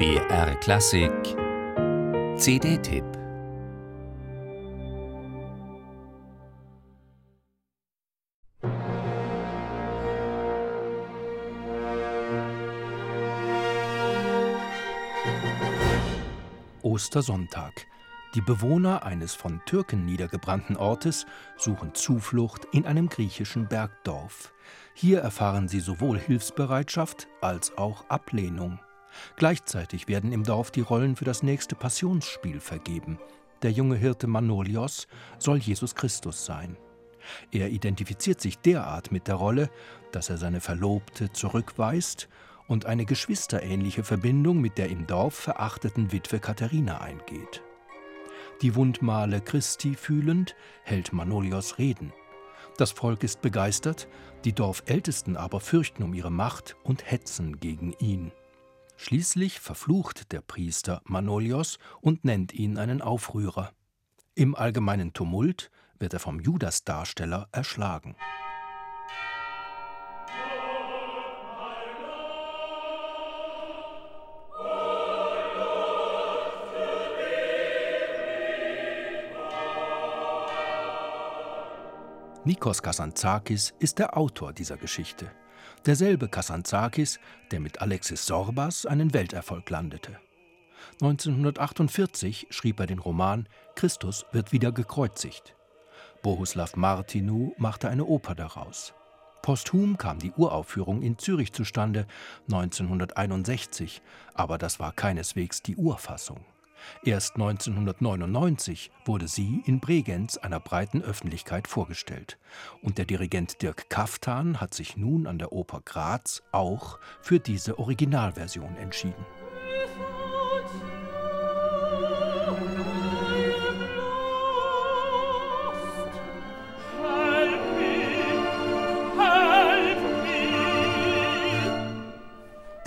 BR Klassik CD-Tipp Ostersonntag. Die Bewohner eines von Türken niedergebrannten Ortes suchen Zuflucht in einem griechischen Bergdorf. Hier erfahren sie sowohl Hilfsbereitschaft als auch Ablehnung. Gleichzeitig werden im Dorf die Rollen für das nächste Passionsspiel vergeben. Der junge Hirte Manolios soll Jesus Christus sein. Er identifiziert sich derart mit der Rolle, dass er seine Verlobte zurückweist und eine geschwisterähnliche Verbindung mit der im Dorf verachteten Witwe Katharina eingeht. Die Wundmale Christi fühlend hält Manolios Reden. Das Volk ist begeistert, die Dorfältesten aber fürchten um ihre Macht und hetzen gegen ihn. Schließlich verflucht der Priester Manolios und nennt ihn einen Aufrührer. Im allgemeinen Tumult wird er vom Judasdarsteller erschlagen. Nikos Kazantzakis ist der Autor dieser Geschichte. Derselbe Kazantzakis, der mit Alexis Sorbas einen Welterfolg landete. 1948 schrieb er den Roman Christus wird wieder gekreuzigt. Bohuslav Martinu machte eine Oper daraus. Posthum kam die Uraufführung in Zürich zustande, 1961, aber das war keineswegs die Urfassung. Erst 1999 wurde sie in Bregenz einer breiten Öffentlichkeit vorgestellt. Und der Dirigent Dirk Kaftan hat sich nun an der Oper Graz auch für diese Originalversion entschieden.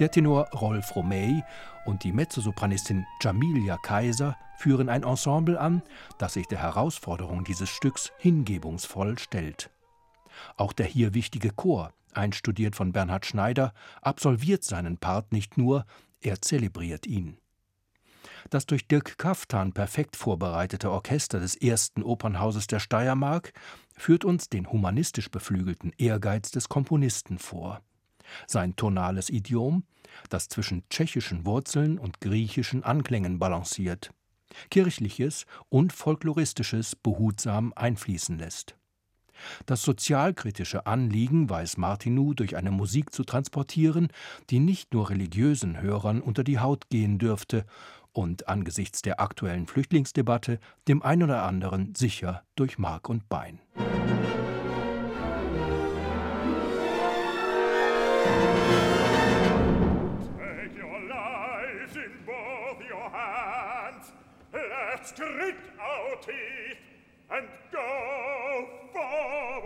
Der Tenor Rolf Romey und die Mezzosopranistin Jamilia Kaiser führen ein Ensemble an, das sich der Herausforderung dieses Stücks hingebungsvoll stellt. Auch der hier wichtige Chor, einstudiert von Bernhard Schneider, absolviert seinen Part nicht nur, er zelebriert ihn. Das durch Dirk Kaftan perfekt vorbereitete Orchester des ersten Opernhauses der Steiermark führt uns den humanistisch beflügelten Ehrgeiz des Komponisten vor. Sein tonales Idiom, das zwischen tschechischen Wurzeln und griechischen Anklängen balanciert, kirchliches und folkloristisches behutsam einfließen lässt. Das sozialkritische Anliegen weiß Martinou durch eine Musik zu transportieren, die nicht nur religiösen Hörern unter die Haut gehen dürfte und angesichts der aktuellen Flüchtlingsdebatte dem ein oder anderen sicher durch Mark und Bein. of your hands. Let's grit our teeth and go forward.